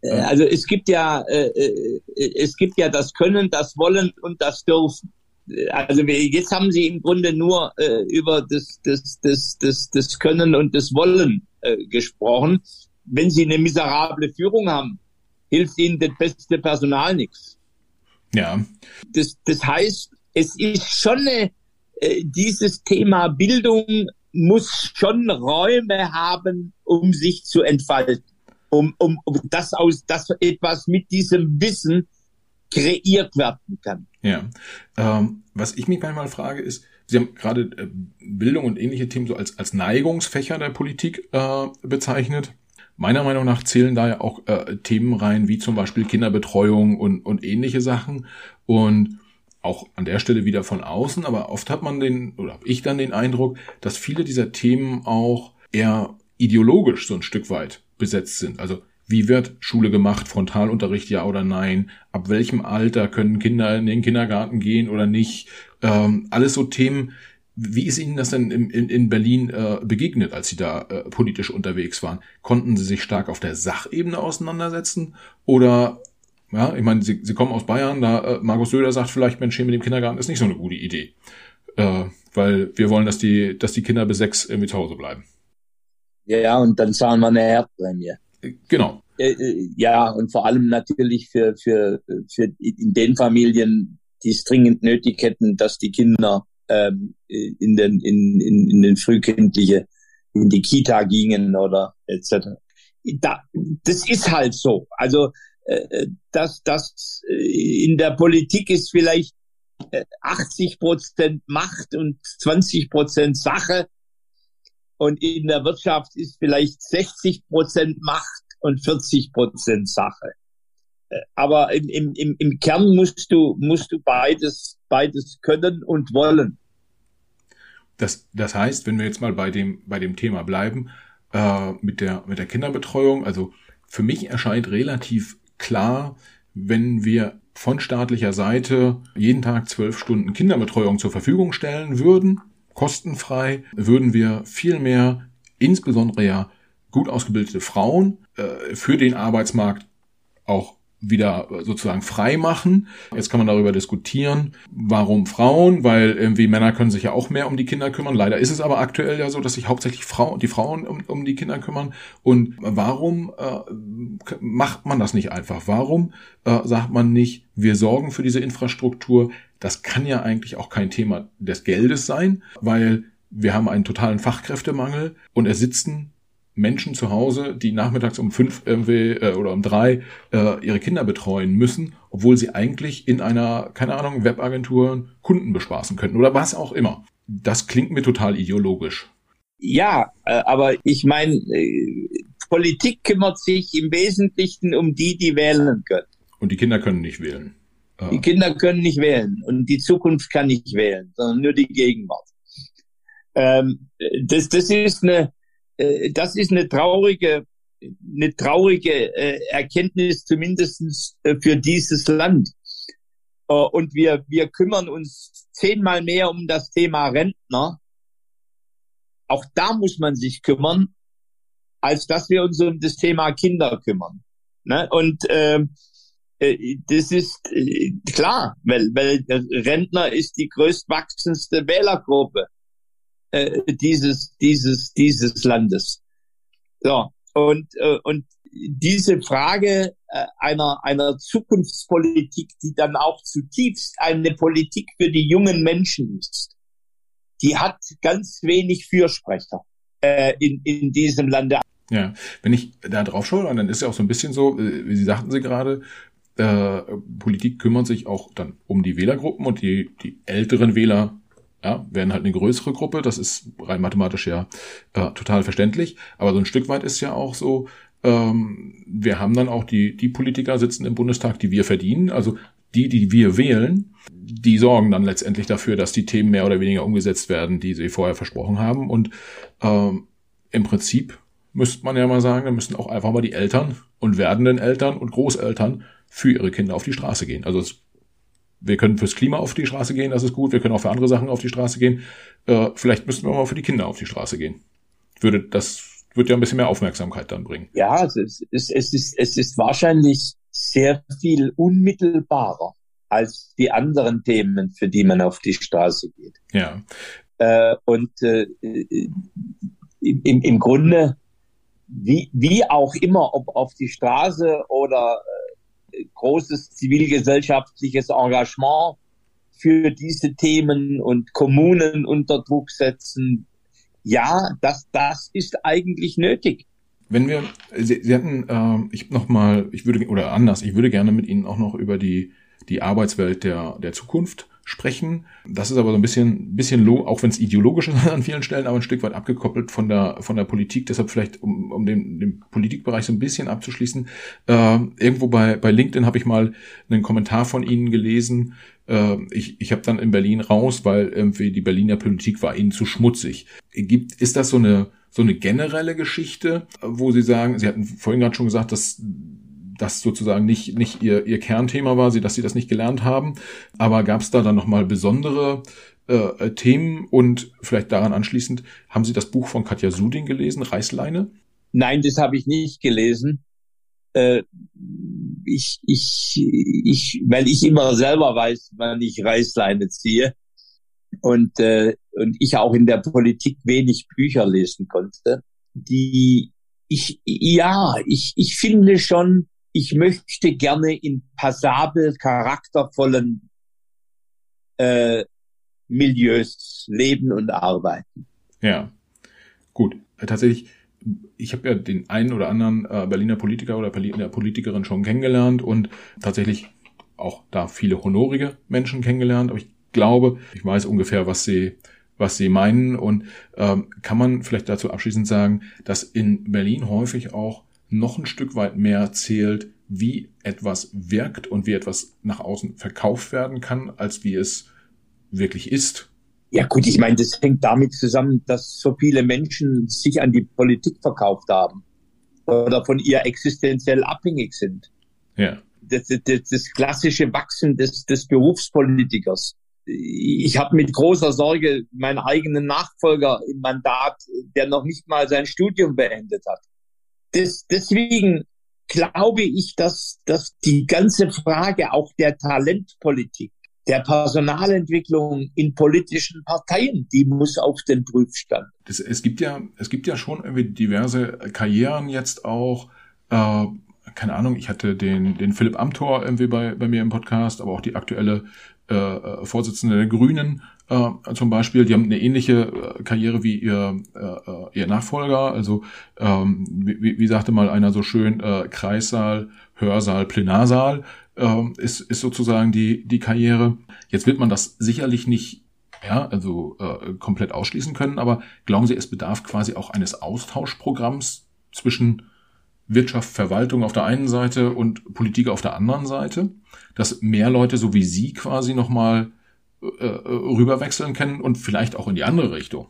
Äh, also es gibt ja, äh, äh, es gibt ja das Können, das Wollen und das Dürfen. Also jetzt haben Sie im Grunde nur äh, über das, das, das, das, das Können und das Wollen äh, gesprochen. Wenn Sie eine miserable Führung haben, hilft Ihnen das beste Personal nichts. Ja. Das, das heißt, es ist schon eine, äh, dieses Thema Bildung muss schon Räume haben, um sich zu entfalten, um, um, um das aus, dass etwas mit diesem Wissen kreiert werden kann. Ja. Ähm, was ich mich manchmal frage ist, Sie haben gerade äh, Bildung und ähnliche Themen so als, als Neigungsfächer der Politik äh, bezeichnet. Meiner Meinung nach zählen da ja auch äh, Themen rein, wie zum Beispiel Kinderbetreuung und, und ähnliche Sachen. Und auch an der Stelle wieder von außen, aber oft hat man den, oder habe ich dann den Eindruck, dass viele dieser Themen auch eher ideologisch so ein Stück weit besetzt sind. Also wie wird Schule gemacht? Frontalunterricht ja oder nein? Ab welchem Alter können Kinder in den Kindergarten gehen oder nicht? Ähm, alles so Themen. Wie ist Ihnen das denn in, in, in Berlin äh, begegnet, als Sie da äh, politisch unterwegs waren? Konnten Sie sich stark auf der Sachebene auseinandersetzen oder ja, ich meine, Sie, Sie kommen aus Bayern, da äh, Markus Söder sagt vielleicht, Mensch, hier mit dem Kindergarten ist nicht so eine gute Idee. Äh, weil wir wollen, dass die, dass die Kinder bis sechs irgendwie zu Hause bleiben. Ja, und dann zahlen wir eine Herdprämie. Äh, genau. Äh, äh, ja, und vor allem natürlich für, für, für in den Familien, die es dringend nötig hätten, dass die Kinder ähm, in den in, in, in den frühkindliche in die Kita gingen oder etc. Da, das ist halt so. Also äh, dass das in der Politik ist vielleicht 80 Prozent Macht und 20 Prozent Sache und in der Wirtschaft ist vielleicht 60 Prozent Macht und 40 Prozent Sache. Äh, aber im, im, im Kern musst du, musst du beides, beides können und wollen. Das, das heißt, wenn wir jetzt mal bei dem, bei dem Thema bleiben, äh, mit, der, mit der Kinderbetreuung, also für mich erscheint relativ klar, wenn wir von staatlicher Seite jeden Tag zwölf Stunden Kinderbetreuung zur Verfügung stellen würden, kostenfrei, würden wir viel mehr, insbesondere ja gut ausgebildete Frauen äh, für den Arbeitsmarkt auch wieder sozusagen frei machen. Jetzt kann man darüber diskutieren, warum Frauen, weil irgendwie Männer können sich ja auch mehr um die Kinder kümmern. Leider ist es aber aktuell ja so, dass sich hauptsächlich Frauen, die Frauen um, um die Kinder kümmern. Und warum äh, macht man das nicht einfach? Warum äh, sagt man nicht, wir sorgen für diese Infrastruktur? Das kann ja eigentlich auch kein Thema des Geldes sein, weil wir haben einen totalen Fachkräftemangel und es sitzen Menschen zu Hause, die nachmittags um fünf irgendwie äh, oder um drei äh, ihre Kinder betreuen müssen, obwohl sie eigentlich in einer, keine Ahnung, Webagentur Kunden bespaßen könnten oder was auch immer. Das klingt mir total ideologisch. Ja, äh, aber ich meine, äh, Politik kümmert sich im Wesentlichen um die, die wählen können. Und die Kinder können nicht wählen. Ah. Die Kinder können nicht wählen und die Zukunft kann nicht wählen, sondern nur die Gegenwart. Ähm, das, das ist eine, äh, das ist eine traurige, eine traurige äh, Erkenntnis zumindestens äh, für dieses Land. Äh, und wir, wir kümmern uns zehnmal mehr um das Thema Rentner. Auch da muss man sich kümmern, als dass wir uns um das Thema Kinder kümmern. Ne? Und ähm, äh, das ist äh, klar, weil, weil Rentner ist die größtwachsendste Wählergruppe äh, dieses, dieses, dieses Landes. So. Und, äh, und diese Frage äh, einer, einer Zukunftspolitik, die dann auch zutiefst eine Politik für die jungen Menschen ist, die hat ganz wenig Fürsprecher äh, in, in diesem Lande. Ja, wenn ich da drauf schaue, dann ist ja auch so ein bisschen so, äh, wie Sie sagten Sie gerade, äh, Politik kümmert sich auch dann um die Wählergruppen und die, die älteren Wähler ja, werden halt eine größere Gruppe. Das ist rein mathematisch ja äh, total verständlich. Aber so ein Stück weit ist ja auch so, ähm, wir haben dann auch die, die Politiker sitzen im Bundestag, die wir verdienen. Also die, die wir wählen, die sorgen dann letztendlich dafür, dass die Themen mehr oder weniger umgesetzt werden, die sie vorher versprochen haben. Und ähm, im Prinzip müsste man ja mal sagen, da müssen auch einfach mal die Eltern und werdenden Eltern und Großeltern für ihre Kinder auf die Straße gehen. Also es, wir können fürs Klima auf die Straße gehen, das ist gut. Wir können auch für andere Sachen auf die Straße gehen. Äh, vielleicht müssten wir mal für die Kinder auf die Straße gehen. Würde das wird ja ein bisschen mehr Aufmerksamkeit dann bringen. Ja, es ist, es ist, es ist wahrscheinlich sehr viel unmittelbarer als die anderen Themen, für die man auf die Straße geht. Ja. Äh, und äh, im, im Grunde, wie, wie auch immer, ob auf die Straße oder äh, großes zivilgesellschaftliches Engagement für diese Themen und Kommunen unter Druck setzen, ja, das, das ist eigentlich nötig. Wenn wir, Sie, Sie hatten, äh, ich noch mal, ich würde oder anders, ich würde gerne mit Ihnen auch noch über die die Arbeitswelt der der Zukunft sprechen. Das ist aber so ein bisschen, bisschen auch wenn es ideologisch ist an vielen Stellen, aber ein Stück weit abgekoppelt von der, von der Politik. Deshalb vielleicht, um, um den, den Politikbereich so ein bisschen abzuschließen. Äh, irgendwo bei, bei LinkedIn habe ich mal einen Kommentar von Ihnen gelesen. Äh, ich ich habe dann in Berlin raus, weil irgendwie die Berliner Politik war Ihnen zu schmutzig. Gibt, ist das so eine, so eine generelle Geschichte, wo Sie sagen, Sie hatten vorhin gerade schon gesagt, dass das sozusagen nicht, nicht ihr, ihr Kernthema war, sie, dass sie das nicht gelernt haben. Aber gab es da dann nochmal besondere äh, Themen und vielleicht daran anschließend, haben Sie das Buch von Katja Suding gelesen, Reißleine? Nein, das habe ich nicht gelesen. Äh, ich, ich, ich, weil ich immer selber weiß, wann ich Reißleine ziehe und, äh, und ich auch in der Politik wenig Bücher lesen konnte, die ich, ja, ich, ich finde schon, ich möchte gerne in passabel charaktervollen äh, Milieus leben und arbeiten. Ja, gut. Tatsächlich, ich habe ja den einen oder anderen äh, Berliner Politiker oder Berliner Politikerin schon kennengelernt und tatsächlich auch da viele honorige Menschen kennengelernt. Aber ich glaube, ich weiß ungefähr, was sie was sie meinen und ähm, kann man vielleicht dazu abschließend sagen, dass in Berlin häufig auch noch ein Stück weit mehr zählt, wie etwas wirkt und wie etwas nach außen verkauft werden kann, als wie es wirklich ist. Ja gut, ich meine, das hängt damit zusammen, dass so viele Menschen sich an die Politik verkauft haben oder von ihr existenziell abhängig sind. Ja. Das, das, das klassische Wachsen des, des Berufspolitikers. Ich habe mit großer Sorge meinen eigenen Nachfolger im Mandat, der noch nicht mal sein Studium beendet hat das, deswegen glaube ich, dass, dass die ganze Frage auch der Talentpolitik, der Personalentwicklung in politischen Parteien, die muss auf den Prüfstand. Das, es gibt ja, es gibt ja schon irgendwie diverse Karrieren jetzt auch. Äh, keine Ahnung, ich hatte den, den Philipp Amthor irgendwie bei, bei mir im Podcast, aber auch die aktuelle äh, Vorsitzende der Grünen äh, zum Beispiel, die haben eine ähnliche äh, Karriere wie ihr, äh, äh, ihr Nachfolger. Also ähm, wie, wie sagte mal einer so schön, äh, Kreissaal, Hörsaal, Plenarsaal äh, ist, ist sozusagen die, die Karriere. Jetzt wird man das sicherlich nicht ja, also äh, komplett ausschließen können, aber glauben Sie, es bedarf quasi auch eines Austauschprogramms zwischen Wirtschaft, Verwaltung auf der einen Seite und Politik auf der anderen Seite, dass mehr Leute so wie Sie quasi nochmal äh, rüberwechseln können und vielleicht auch in die andere Richtung.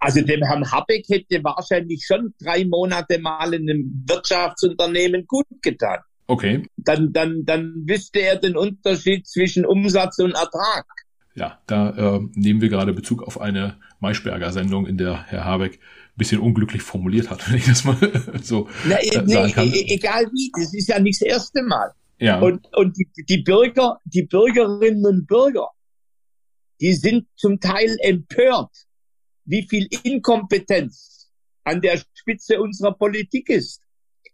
Also dem Herrn Habeck hätte wahrscheinlich schon drei Monate mal in einem Wirtschaftsunternehmen gut getan. Okay. Dann, dann, dann wüsste er den Unterschied zwischen Umsatz und Ertrag. Ja, da äh, nehmen wir gerade Bezug auf eine Maischberger-Sendung, in der Herr Habeck ein bisschen unglücklich formuliert hat, wenn ich das mal so Na, äh, nee, sagen kann. E egal wie, das ist ja nicht das erste Mal. Ja. Und, und die, die Bürger, die Bürgerinnen und Bürger, die sind zum Teil empört, wie viel Inkompetenz an der Spitze unserer Politik ist.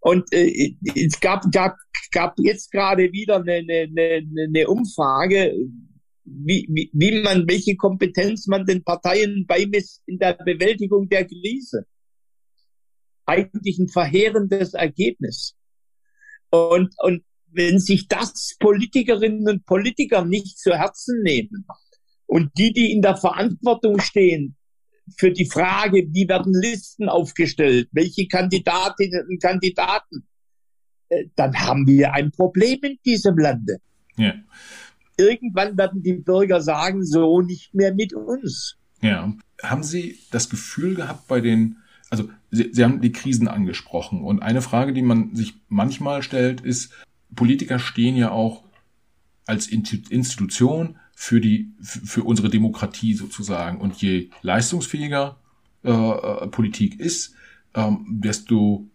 Und äh, es gab, gab, gab jetzt gerade wieder eine, eine, eine, Umfrage, wie, wie, wie man, welche Kompetenz man den Parteien beimisst in der Bewältigung der Krise. Eigentlich ein verheerendes Ergebnis. Und, und wenn sich das Politikerinnen und Politiker nicht zu Herzen nehmen und die, die in der Verantwortung stehen für die Frage, wie werden Listen aufgestellt, welche Kandidatinnen und Kandidaten, äh, dann haben wir ein Problem in diesem Lande. Ja. Irgendwann werden die Bürger sagen, so nicht mehr mit uns. Ja. Haben Sie das Gefühl gehabt bei den, also Sie, Sie haben die Krisen angesprochen und eine Frage, die man sich manchmal stellt, ist, Politiker stehen ja auch als Institution für die für unsere Demokratie sozusagen und je leistungsfähiger äh, äh, Politik ist, ähm, desto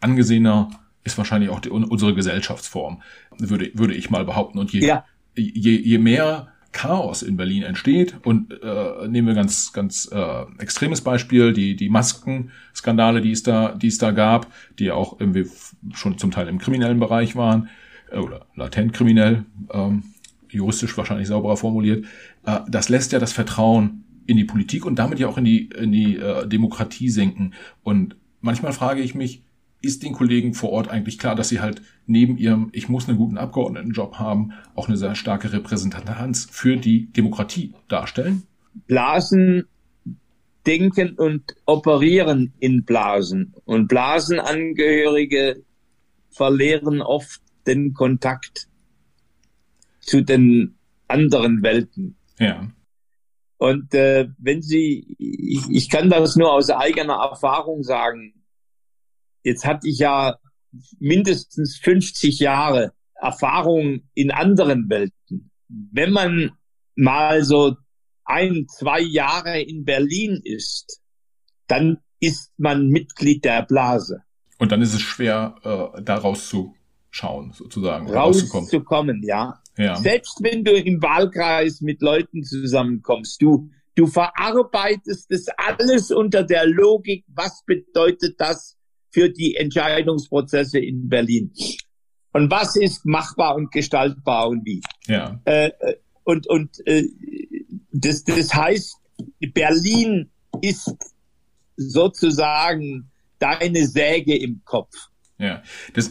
angesehener ist wahrscheinlich auch die, unsere Gesellschaftsform, würde würde ich mal behaupten und je ja. je, je mehr Chaos in Berlin entsteht und äh, nehmen wir ganz ganz äh, extremes Beispiel die die Maskenskandale, die es da die es da gab, die auch irgendwie schon zum Teil im kriminellen Bereich waren äh, oder latent kriminell, ähm, juristisch wahrscheinlich sauberer formuliert. Äh, das lässt ja das Vertrauen in die Politik und damit ja auch in die in die äh, Demokratie senken. Und manchmal frage ich mich, ist den Kollegen vor Ort eigentlich klar, dass sie halt neben ihrem, ich muss einen guten Abgeordnetenjob haben, auch eine sehr starke Repräsentanz für die Demokratie darstellen? Blasen denken und operieren in Blasen. Und Blasenangehörige verlieren oft den Kontakt zu den anderen Welten. Ja. Und äh, wenn Sie, ich, ich kann das nur aus eigener Erfahrung sagen, Jetzt hatte ich ja mindestens 50 Jahre Erfahrung in anderen Welten. Wenn man mal so ein, zwei Jahre in Berlin ist, dann ist man Mitglied der Blase. Und dann ist es schwer, äh, da rauszuschauen, sozusagen. Rauszukommen, ja. Ja. Selbst wenn du im Wahlkreis mit Leuten zusammenkommst, du, du verarbeitest das alles unter der Logik, was bedeutet das für die Entscheidungsprozesse in Berlin. Und was ist machbar und gestaltbar und wie? Ja. Äh, und und äh, das, das heißt, Berlin ist sozusagen deine Säge im Kopf. Ja, das,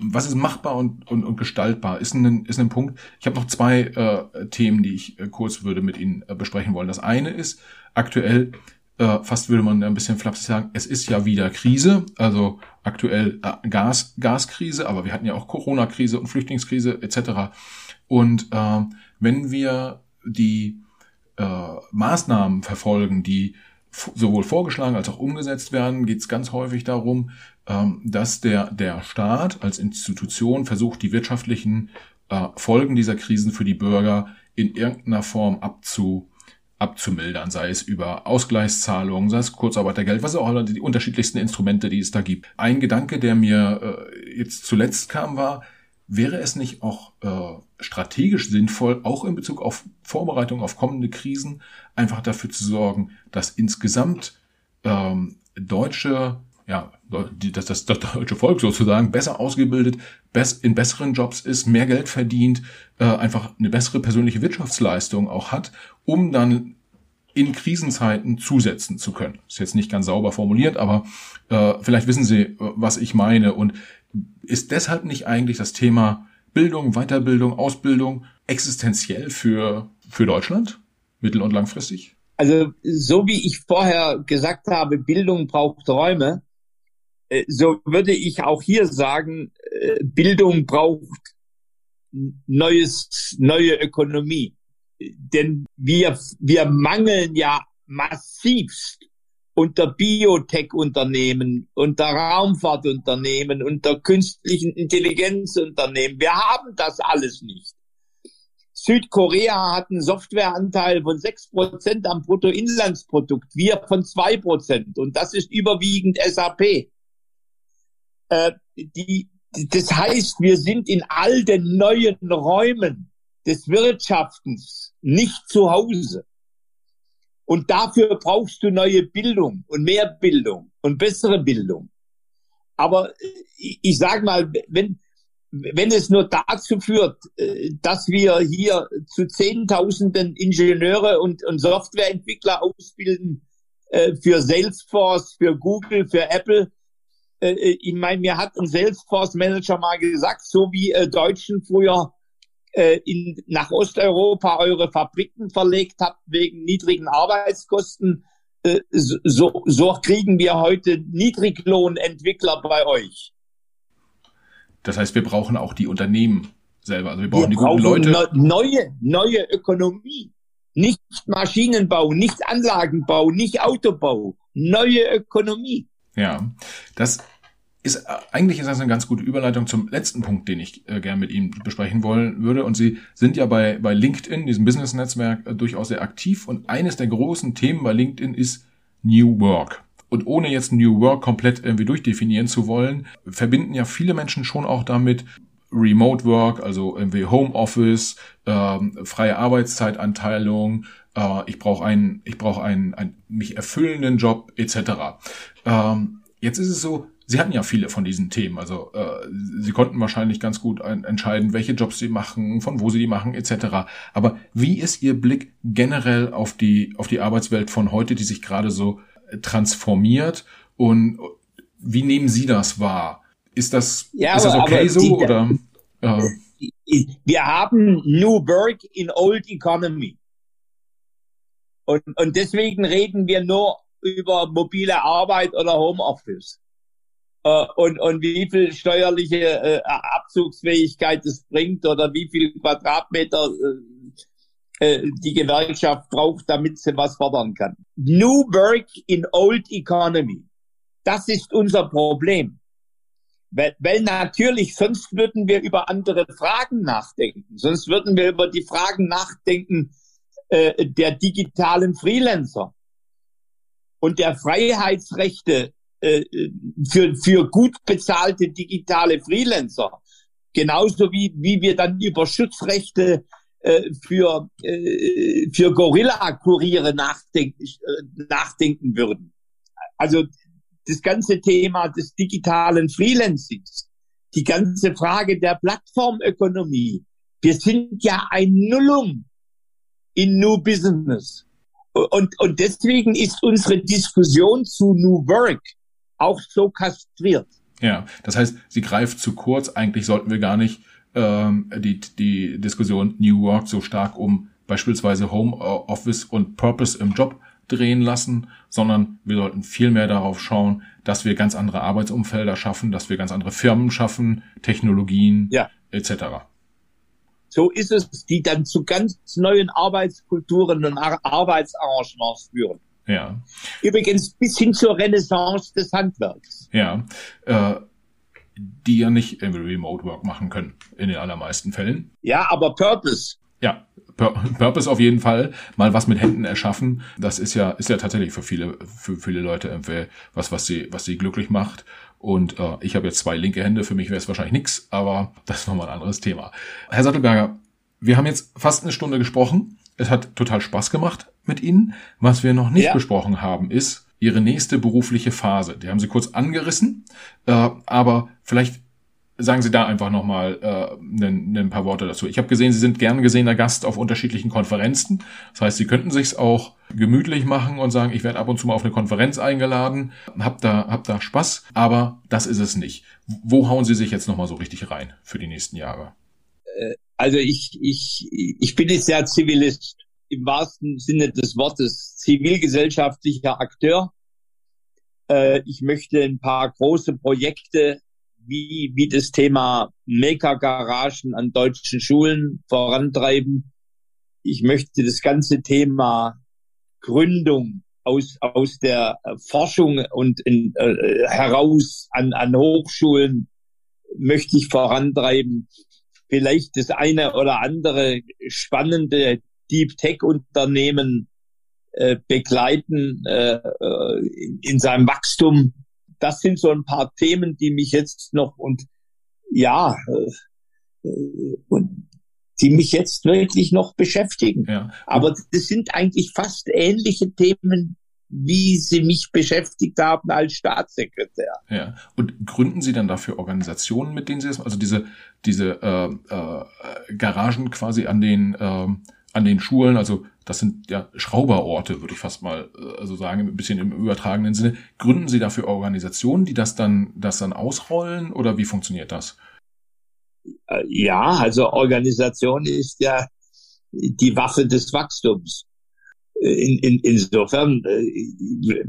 was ist machbar und, und, und gestaltbar, ist ein, ist ein Punkt. Ich habe noch zwei äh, Themen, die ich äh, kurz würde mit Ihnen äh, besprechen wollen. Das eine ist aktuell äh, fast würde man ein bisschen flapsig sagen, es ist ja wieder Krise, also aktuell äh, Gas, Gaskrise, aber wir hatten ja auch Corona-Krise und Flüchtlingskrise etc. Und äh, wenn wir die äh, Maßnahmen verfolgen, die sowohl vorgeschlagen als auch umgesetzt werden, geht es ganz häufig darum, ähm, dass der, der Staat als Institution versucht, die wirtschaftlichen äh, Folgen dieser Krisen für die Bürger in irgendeiner Form abzu, abzumildern, sei es über Ausgleichszahlungen, sei es Kurzarbeitergeld, was auch die unterschiedlichsten Instrumente, die es da gibt. Ein Gedanke, der mir äh, jetzt zuletzt kam, war, wäre es nicht auch äh, strategisch sinnvoll, auch in Bezug auf Vorbereitung auf kommende Krisen, einfach dafür zu sorgen, dass insgesamt ähm, deutsche ja, dass das, das deutsche Volk sozusagen besser ausgebildet, in besseren Jobs ist, mehr Geld verdient, äh, einfach eine bessere persönliche Wirtschaftsleistung auch hat, um dann in Krisenzeiten zusetzen zu können. Ist jetzt nicht ganz sauber formuliert, aber äh, vielleicht wissen Sie, was ich meine. Und ist deshalb nicht eigentlich das Thema Bildung, Weiterbildung, Ausbildung existenziell für, für Deutschland, mittel- und langfristig? Also so wie ich vorher gesagt habe, Bildung braucht Räume, äh, so würde ich auch hier sagen, äh, Bildung braucht neues, neue Ökonomie. Denn wir, wir mangeln ja massivst unter Biotech-Unternehmen, unter Raumfahrtunternehmen, unter künstlichen Intelligenzunternehmen. Wir haben das alles nicht. Südkorea hat einen Softwareanteil von sechs Prozent am Bruttoinlandsprodukt, wir von zwei Prozent. Und das ist überwiegend SAP. Äh, die, das heißt, wir sind in all den neuen Räumen des Wirtschaftens nicht zu Hause. Und dafür brauchst du neue Bildung und mehr Bildung und bessere Bildung. aber ich, ich sage mal, wenn, wenn es nur dazu führt, äh, dass wir hier zu Zehntausenden Ingenieure und, und Softwareentwickler ausbilden äh, für Salesforce, für Google, für Apple. Äh, ich meine, mir hat ein Salesforce-Manager mal gesagt, so wie Deutschen früher in, nach Osteuropa eure Fabriken verlegt habt wegen niedrigen Arbeitskosten, so, so kriegen wir heute Niedriglohnentwickler bei euch. Das heißt, wir brauchen auch die Unternehmen selber. Also wir brauchen wir die guten Leute. Ne neue, neue Ökonomie. Nicht Maschinenbau, nicht Anlagenbau, nicht Autobau. Neue Ökonomie. Ja, das ist eigentlich ist das eine ganz gute Überleitung zum letzten Punkt, den ich äh, gerne mit Ihnen besprechen wollen würde. Und Sie sind ja bei, bei LinkedIn, diesem Business-Netzwerk, äh, durchaus sehr aktiv. Und eines der großen Themen bei LinkedIn ist New Work. Und ohne jetzt New Work komplett irgendwie durchdefinieren zu wollen, verbinden ja viele Menschen schon auch damit Remote Work, also irgendwie Homeoffice, ähm, freie Arbeitszeitanteilung, äh, ich brauche einen, ich brauche einen, einen mich erfüllenden Job etc. Ähm, jetzt ist es so, Sie hatten ja viele von diesen Themen, also äh, Sie konnten wahrscheinlich ganz gut ein, entscheiden, welche Jobs Sie machen, von wo Sie die machen etc. Aber wie ist Ihr Blick generell auf die auf die Arbeitswelt von heute, die sich gerade so transformiert und wie nehmen Sie das wahr? Ist das, ja, ist das okay so die, oder? Äh, wir haben New Work in Old Economy. Und, und deswegen reden wir nur über mobile Arbeit oder Homeoffice. Äh, und, und wie viel steuerliche äh, Abzugsfähigkeit es bringt oder wie viel Quadratmeter äh, äh, die Gewerkschaft braucht, damit sie was fordern kann. New Work in Old Economy. Das ist unser Problem. Weil, weil natürlich, sonst würden wir über andere Fragen nachdenken. Sonst würden wir über die Fragen nachdenken äh, der digitalen Freelancer und der Freiheitsrechte äh, für, für gut bezahlte digitale Freelancer. Genauso wie, wie wir dann über Schutzrechte äh, für, äh, für Gorilla-Kuriere nachdenken, nachdenken würden. Also das ganze Thema des digitalen Freelancings, die ganze Frage der Plattformökonomie. Wir sind ja ein Nullum in New Business. Und, und deswegen ist unsere Diskussion zu New Work auch so kastriert. Ja, das heißt, sie greift zu kurz. Eigentlich sollten wir gar nicht ähm, die, die Diskussion New Work so stark um beispielsweise Home Office und Purpose im Job drehen lassen, sondern wir sollten viel mehr darauf schauen, dass wir ganz andere Arbeitsumfelder schaffen, dass wir ganz andere Firmen schaffen, Technologien ja. etc. So ist es, die dann zu ganz neuen Arbeitskulturen und Arbeitsarrangements führen. Ja. Übrigens bis hin zur Renaissance des Handwerks. Ja. Äh, die ja nicht Remote Work machen können, in den allermeisten Fällen. Ja, aber Purpose. Ja, Pur Purpose auf jeden Fall. Mal was mit Händen erschaffen. Das ist ja, ist ja tatsächlich für viele, für viele Leute irgendwie was, was sie, was sie glücklich macht. Und äh, ich habe jetzt zwei linke Hände. Für mich wäre es wahrscheinlich nix, aber das ist nochmal ein anderes Thema. Herr Sattelberger, wir haben jetzt fast eine Stunde gesprochen. Es hat total Spaß gemacht mit Ihnen. Was wir noch nicht ja. besprochen haben, ist, ihre nächste berufliche Phase. Die haben sie kurz angerissen, äh, aber vielleicht sagen Sie da einfach nochmal äh, ein, ein paar Worte dazu. Ich habe gesehen, Sie sind gern gesehener Gast auf unterschiedlichen Konferenzen. Das heißt, Sie könnten sich's auch gemütlich machen und sagen, ich werde ab und zu mal auf eine Konferenz eingeladen, hab da, hab da Spaß, aber das ist es nicht. Wo hauen Sie sich jetzt nochmal so richtig rein für die nächsten Jahre? Äh, also ich, ich, ich bin jetzt ja Zivilist im wahrsten Sinne des Wortes zivilgesellschaftlicher Akteur. Äh, ich möchte ein paar große Projekte wie, wie das Thema Maker-Garagen an deutschen Schulen vorantreiben. Ich möchte das ganze Thema Gründung aus, aus der Forschung und in, äh, heraus an, an Hochschulen möchte ich vorantreiben. Vielleicht das eine oder andere spannende Deep Tech Unternehmen äh, begleiten äh, äh, in, in seinem Wachstum. Das sind so ein paar Themen, die mich jetzt noch und ja äh, und die mich jetzt wirklich noch beschäftigen. Ja. Aber das sind eigentlich fast ähnliche Themen wie sie mich beschäftigt haben als Staatssekretär. Ja. Und gründen Sie dann dafür Organisationen, mit denen Sie das, also diese, diese äh, äh, Garagen quasi an den äh, an den Schulen, also das sind ja Schrauberorte, würde ich fast mal äh, also sagen, ein bisschen im übertragenen Sinne. Gründen Sie dafür Organisationen, die das dann, das dann ausrollen oder wie funktioniert das? Äh, ja, also Organisation ist ja die Waffe des Wachstums. In, in, insofern, äh,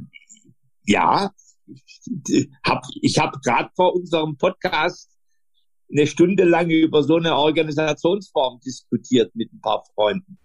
ja, hab, ich habe gerade vor unserem Podcast eine Stunde lang über so eine Organisationsform diskutiert mit ein paar Freunden.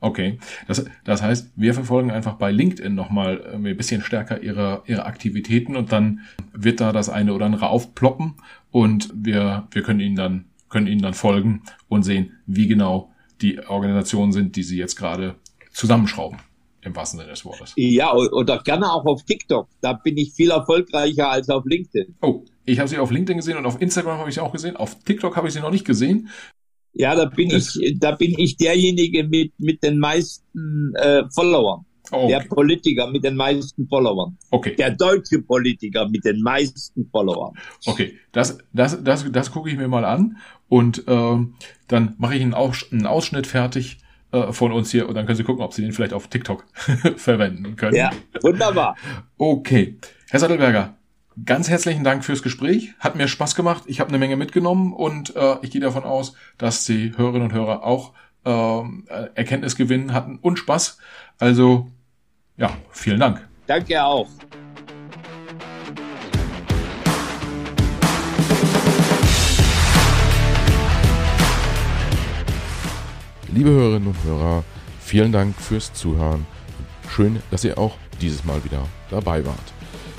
Okay, das, das heißt, wir verfolgen einfach bei LinkedIn nochmal äh, ein bisschen stärker ihre, ihre Aktivitäten und dann wird da das eine oder andere aufploppen und wir, wir können ihnen dann, können ihnen dann folgen und sehen, wie genau die Organisationen sind, die sie jetzt gerade zusammenschrauben. Im wahrsten Sinne des Wortes. Ja, oder gerne auch auf TikTok. Da bin ich viel erfolgreicher als auf LinkedIn. Oh, ich habe sie auf LinkedIn gesehen und auf Instagram habe ich sie auch gesehen. Auf TikTok habe ich sie noch nicht gesehen. Ja, da bin das ich, da bin ich derjenige mit mit den meisten äh, Followern. Oh, okay. Der Politiker mit den meisten Followern. Okay. Der deutsche Politiker mit den meisten Followern. Okay, das, das, das, das gucke ich mir mal an und äh, dann mache ich einen, Aus einen Ausschnitt fertig äh, von uns hier und dann können Sie gucken, ob Sie den vielleicht auf TikTok verwenden können. Ja, wunderbar. Okay. Herr Sattelberger, ganz herzlichen Dank fürs Gespräch. Hat mir Spaß gemacht. Ich habe eine Menge mitgenommen und äh, ich gehe davon aus, dass die Hörerinnen und Hörer auch äh, Erkenntnis gewinnen hatten und Spaß. Also ja, vielen Dank. Danke auch. Liebe Hörerinnen und Hörer, vielen Dank fürs Zuhören. Schön, dass ihr auch dieses Mal wieder dabei wart.